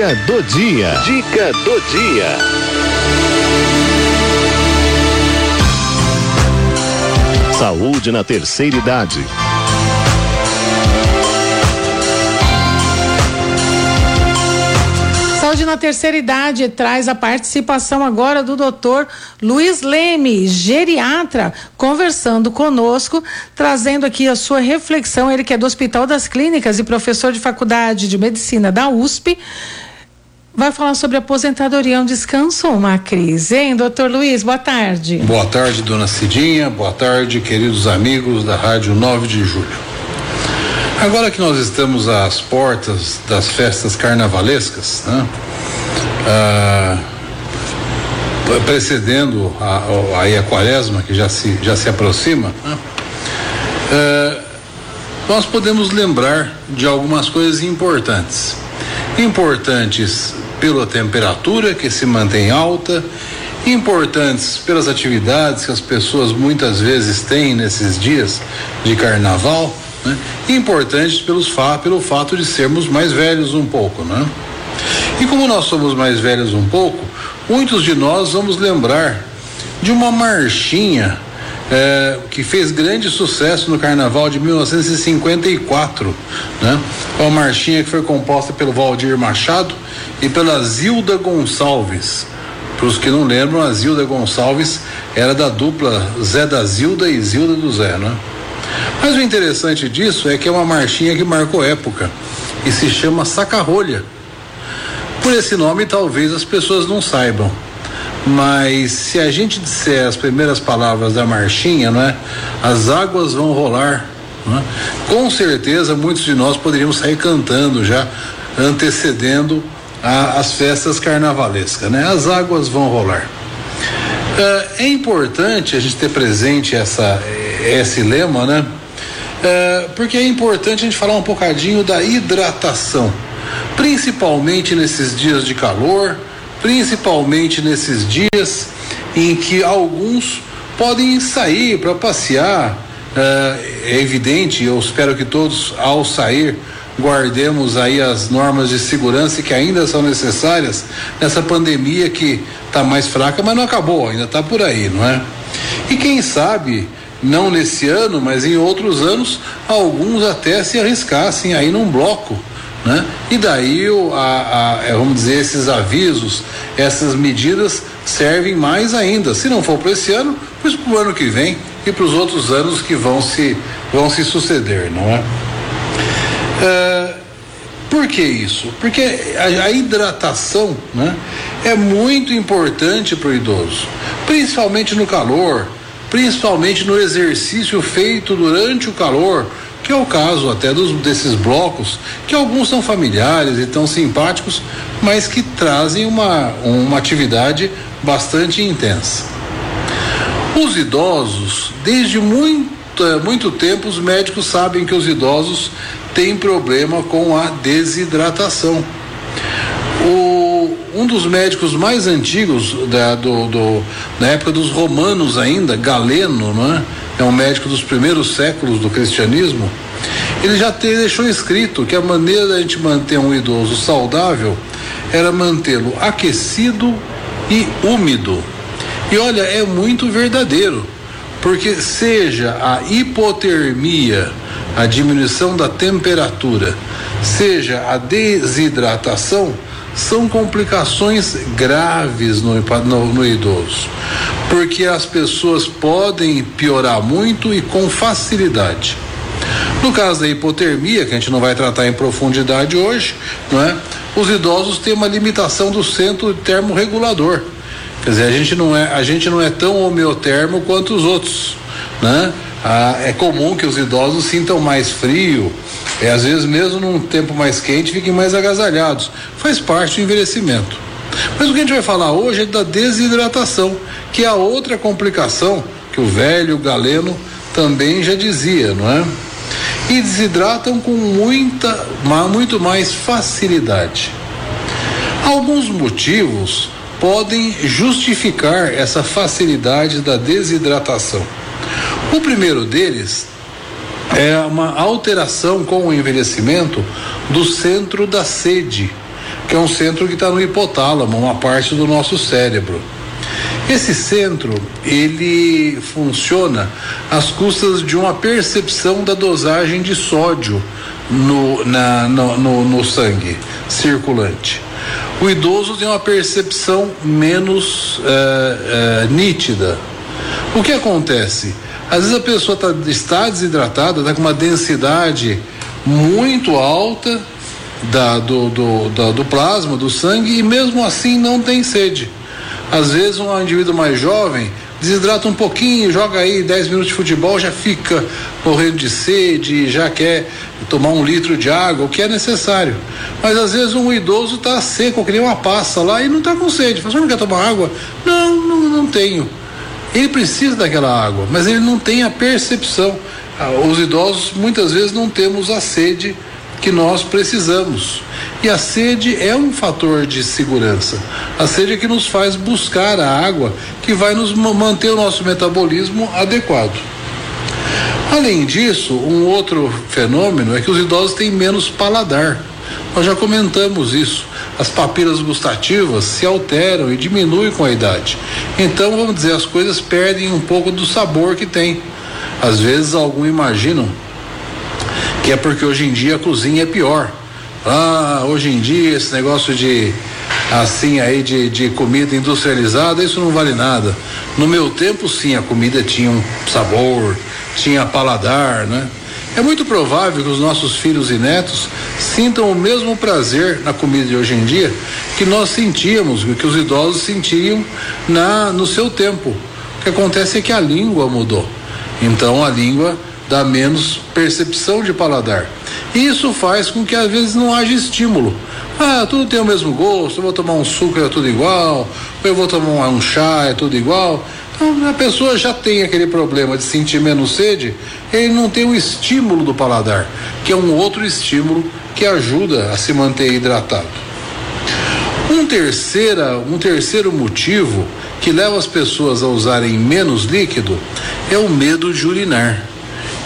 Dica do dia. Dica do dia. Saúde na terceira idade. Saúde na terceira idade traz a participação agora do doutor Luiz Leme, geriatra, conversando conosco, trazendo aqui a sua reflexão. Ele que é do Hospital das Clínicas e professor de Faculdade de Medicina da USP. Vai falar sobre aposentadoria, um descanso ou uma crise, hein, doutor Luiz? Boa tarde. Boa tarde, dona Cidinha. Boa tarde, queridos amigos da Rádio 9 de Julho. Agora que nós estamos às portas das festas carnavalescas, né? Ah, precedendo a, a, a quaresma que já se, já se aproxima, né? ah, nós podemos lembrar de algumas coisas importantes. Importantes pela temperatura que se mantém alta, importantes pelas atividades que as pessoas muitas vezes têm nesses dias de carnaval né? Importantes pelos fa pelo fato de sermos mais velhos um pouco, né? E como nós somos mais velhos um pouco, muitos de nós vamos lembrar de uma marchinha é, que fez grande sucesso no Carnaval de 1954, né? Uma marchinha que foi composta pelo Valdir Machado e pela Zilda Gonçalves. Para os que não lembram, a Zilda Gonçalves era da dupla Zé da Zilda e Zilda do Zé, né? Mas o interessante disso é que é uma marchinha que marcou época e se chama Sacarrolha. Por esse nome, talvez as pessoas não saibam. Mas se a gente disser as primeiras palavras da marchinha, não é? As águas vão rolar. É? Com certeza, muitos de nós poderíamos sair cantando já, antecedendo a, as festas carnavalescas, né? As águas vão rolar. É, é importante a gente ter presente essa, esse lema, né? É, porque é importante a gente falar um bocadinho da hidratação, principalmente nesses dias de calor, principalmente nesses dias em que alguns podem sair para passear. É, é evidente, eu espero que todos, ao sair, guardemos aí as normas de segurança que ainda são necessárias nessa pandemia que está mais fraca, mas não acabou, ainda está por aí, não é? E quem sabe não nesse ano, mas em outros anos, alguns até se arriscassem aí num bloco. Né? E daí, a, a, é, vamos dizer, esses avisos, essas medidas servem mais ainda. Se não for para esse ano, pois para o ano que vem e para os outros anos que vão se, vão se suceder, não é? é por que isso? Porque a, a hidratação né, é muito importante para o idoso, principalmente no calor, principalmente no exercício feito durante o calor, que é o caso até dos, desses blocos, que alguns são familiares e tão simpáticos, mas que trazem uma, uma atividade bastante intensa. Os idosos, desde muito, muito tempo, os médicos sabem que os idosos têm problema com a desidratação. O um dos médicos mais antigos da, do, do, na época dos romanos ainda, Galeno, não é? É um médico dos primeiros séculos do cristianismo. Ele já te, deixou escrito que a maneira da gente manter um idoso saudável era mantê-lo aquecido e úmido. E olha, é muito verdadeiro, porque seja a hipotermia, a diminuição da temperatura, seja a desidratação, são complicações graves no, no, no, idoso, porque as pessoas podem piorar muito e com facilidade. No caso da hipotermia, que a gente não vai tratar em profundidade hoje, não é? Os idosos têm uma limitação do centro termorregulador. Quer dizer, a gente não é, a gente não é tão homeotermo quanto os outros, né? Ah, é comum que os idosos sintam mais frio, é, às vezes mesmo num tempo mais quente fiquem mais agasalhados. Faz parte do envelhecimento. Mas o que a gente vai falar hoje é da desidratação, que é a outra complicação que o velho galeno também já dizia, não é? E desidratam com muita, muito mais facilidade. Alguns motivos podem justificar essa facilidade da desidratação. O primeiro deles é uma alteração com o envelhecimento do centro da sede. que é um centro que está no hipotálamo, uma parte do nosso cérebro. Esse centro, ele funciona às custas de uma percepção da dosagem de sódio no, na, no, no, no sangue circulante. O idoso tem uma percepção menos é, é, nítida. O que acontece? Às vezes a pessoa tá, está desidratada, está com uma densidade muito alta da, do, do, da, do plasma, do sangue, e mesmo assim não tem sede. Às vezes um indivíduo mais jovem desidrata um pouquinho, joga aí 10 minutos de futebol, já fica morrendo de sede, já quer tomar um litro de água, o que é necessário. Mas às vezes um idoso está seco, que nem uma passa lá e não está com sede. Você não quer tomar água? Não, não, não tenho. Ele precisa daquela água, mas ele não tem a percepção. Ah, os idosos muitas vezes não temos a sede que nós precisamos. E a sede é um fator de segurança. A sede é que nos faz buscar a água que vai nos manter o nosso metabolismo adequado. Além disso, um outro fenômeno é que os idosos têm menos paladar. Nós já comentamos isso. As papilas gustativas se alteram e diminuem com a idade. Então, vamos dizer, as coisas perdem um pouco do sabor que tem. Às vezes, alguns imaginam que é porque hoje em dia a cozinha é pior. Ah, hoje em dia esse negócio de assim aí de, de comida industrializada, isso não vale nada. No meu tempo, sim, a comida tinha um sabor, tinha paladar, né? É muito provável que os nossos filhos e netos sintam o mesmo prazer na comida de hoje em dia que nós sentíamos, que os idosos sentiam na no seu tempo. O que acontece é que a língua mudou. Então a língua dá menos percepção de paladar. E isso faz com que às vezes não haja estímulo. Ah, tudo tem o mesmo gosto, eu vou tomar um suco, é tudo igual, eu vou tomar um chá, é tudo igual. A pessoa já tem aquele problema de sentir menos sede, ele não tem o estímulo do paladar, que é um outro estímulo que ajuda a se manter hidratado. Um, terceira, um terceiro motivo que leva as pessoas a usarem menos líquido é o medo de urinar.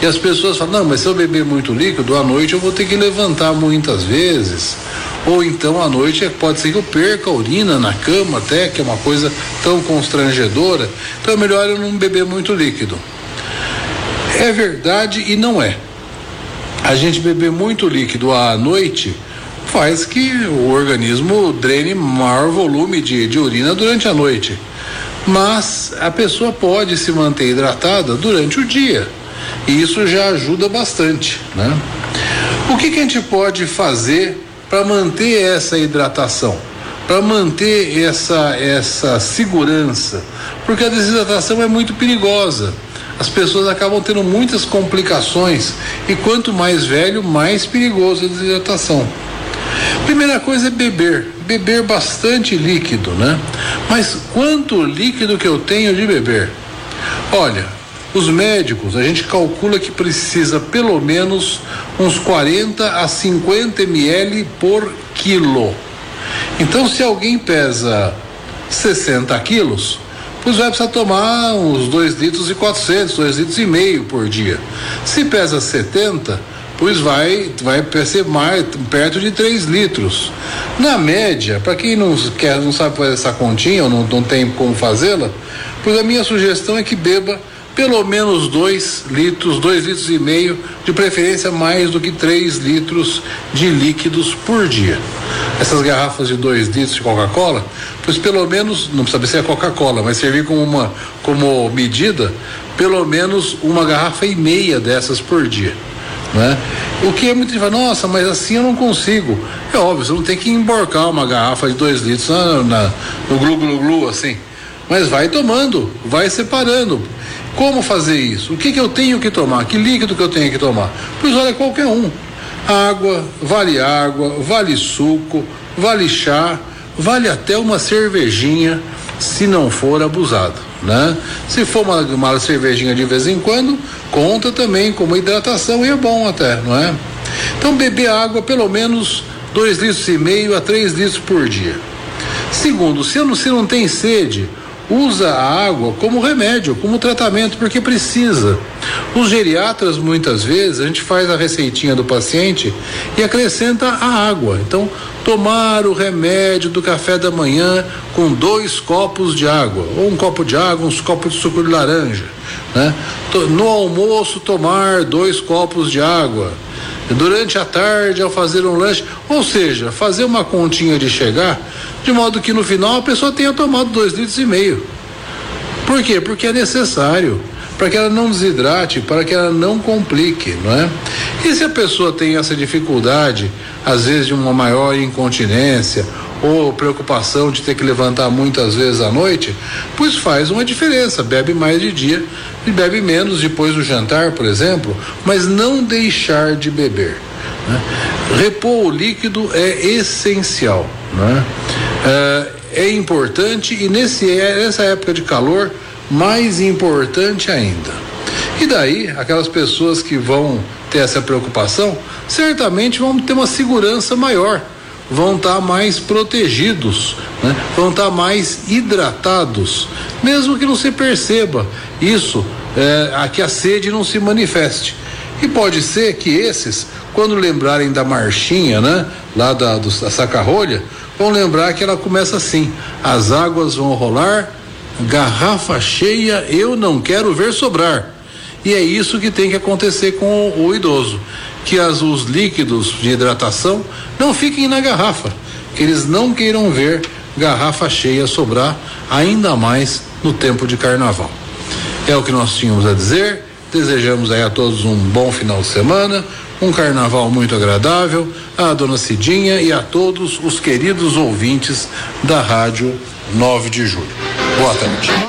E as pessoas falam: não, mas se eu beber muito líquido, à noite eu vou ter que levantar muitas vezes. Ou então à noite é, pode ser que eu perca a urina na cama, até, que é uma coisa tão constrangedora. Então é melhor eu não beber muito líquido. É verdade e não é. A gente beber muito líquido à noite faz que o organismo drene maior volume de, de urina durante a noite. Mas a pessoa pode se manter hidratada durante o dia. E isso já ajuda bastante, né? O que, que a gente pode fazer para manter essa hidratação? Para manter essa, essa segurança? Porque a desidratação é muito perigosa. As pessoas acabam tendo muitas complicações e quanto mais velho, mais perigoso a desidratação. Primeira coisa é beber, beber bastante líquido, né? Mas quanto líquido que eu tenho de beber? Olha, os médicos, a gente calcula que precisa pelo menos uns 40 a 50 ml por quilo. Então, se alguém pesa 60 quilos, pois vai precisar tomar uns 2 litros e 400, 2 litros e meio por dia. Se pesa 70, pois vai vai ser mais perto de 3 litros. Na média, para quem não quer, não sabe fazer essa continha ou não, não tem como fazê-la, pois a minha sugestão é que beba pelo menos dois litros, dois litros e meio, de preferência mais do que três litros de líquidos por dia. Essas garrafas de dois litros de Coca-Cola, pois pelo menos, não precisa ser a Coca-Cola, mas servir como uma como medida, pelo menos uma garrafa e meia dessas por dia. Né? O que é muito difícil, nossa, mas assim eu não consigo. É óbvio, você não tem que emborcar uma garrafa de dois litros na, na no glu-glu-glu assim. Mas vai tomando, vai separando. Como fazer isso? O que, que eu tenho que tomar? Que líquido que eu tenho que tomar? Pois olha, qualquer um. Água, vale água, vale suco, vale chá, vale até uma cervejinha, se não for abusado, né? Se for uma, uma cervejinha de vez em quando, conta também como hidratação e é bom até, não é? Então beber água pelo menos dois litros e meio a três litros por dia. Segundo, se não, se não tem sede, usa a água como remédio, como tratamento, porque precisa. Os geriatras, muitas vezes, a gente faz a receitinha do paciente e acrescenta a água. Então, tomar o remédio do café da manhã com dois copos de água, ou um copo de água, uns copos de suco de laranja, né? No almoço tomar dois copos de água. Durante a tarde ao fazer um lanche, ou seja, fazer uma continha de chegar, de modo que no final a pessoa tenha tomado dois litros e meio. Por quê? Porque é necessário para que ela não desidrate, para que ela não complique, não é? E se a pessoa tem essa dificuldade, às vezes de uma maior incontinência ou preocupação de ter que levantar muitas vezes à noite, pois faz uma diferença, bebe mais de dia e bebe menos depois do jantar, por exemplo, mas não deixar de beber. Né? Repor o líquido é essencial, né? é, é importante e nesse, nessa época de calor mais importante ainda. E daí, aquelas pessoas que vão ter essa preocupação, certamente vão ter uma segurança maior, vão estar tá mais protegidos, né? vão estar tá mais hidratados, mesmo que não se perceba isso, é, que a sede não se manifeste. E pode ser que esses, quando lembrarem da marchinha, né, lá da, do, da saca-rolha, vão lembrar que ela começa assim: as águas vão rolar garrafa cheia eu não quero ver sobrar. E é isso que tem que acontecer com o, o idoso, que as, os líquidos de hidratação não fiquem na garrafa, que eles não queiram ver garrafa cheia sobrar, ainda mais no tempo de carnaval. É o que nós tínhamos a dizer. Desejamos aí a todos um bom final de semana, um carnaval muito agradável, a dona Cidinha e a todos os queridos ouvintes da Rádio 9 de Julho. Boa tarde.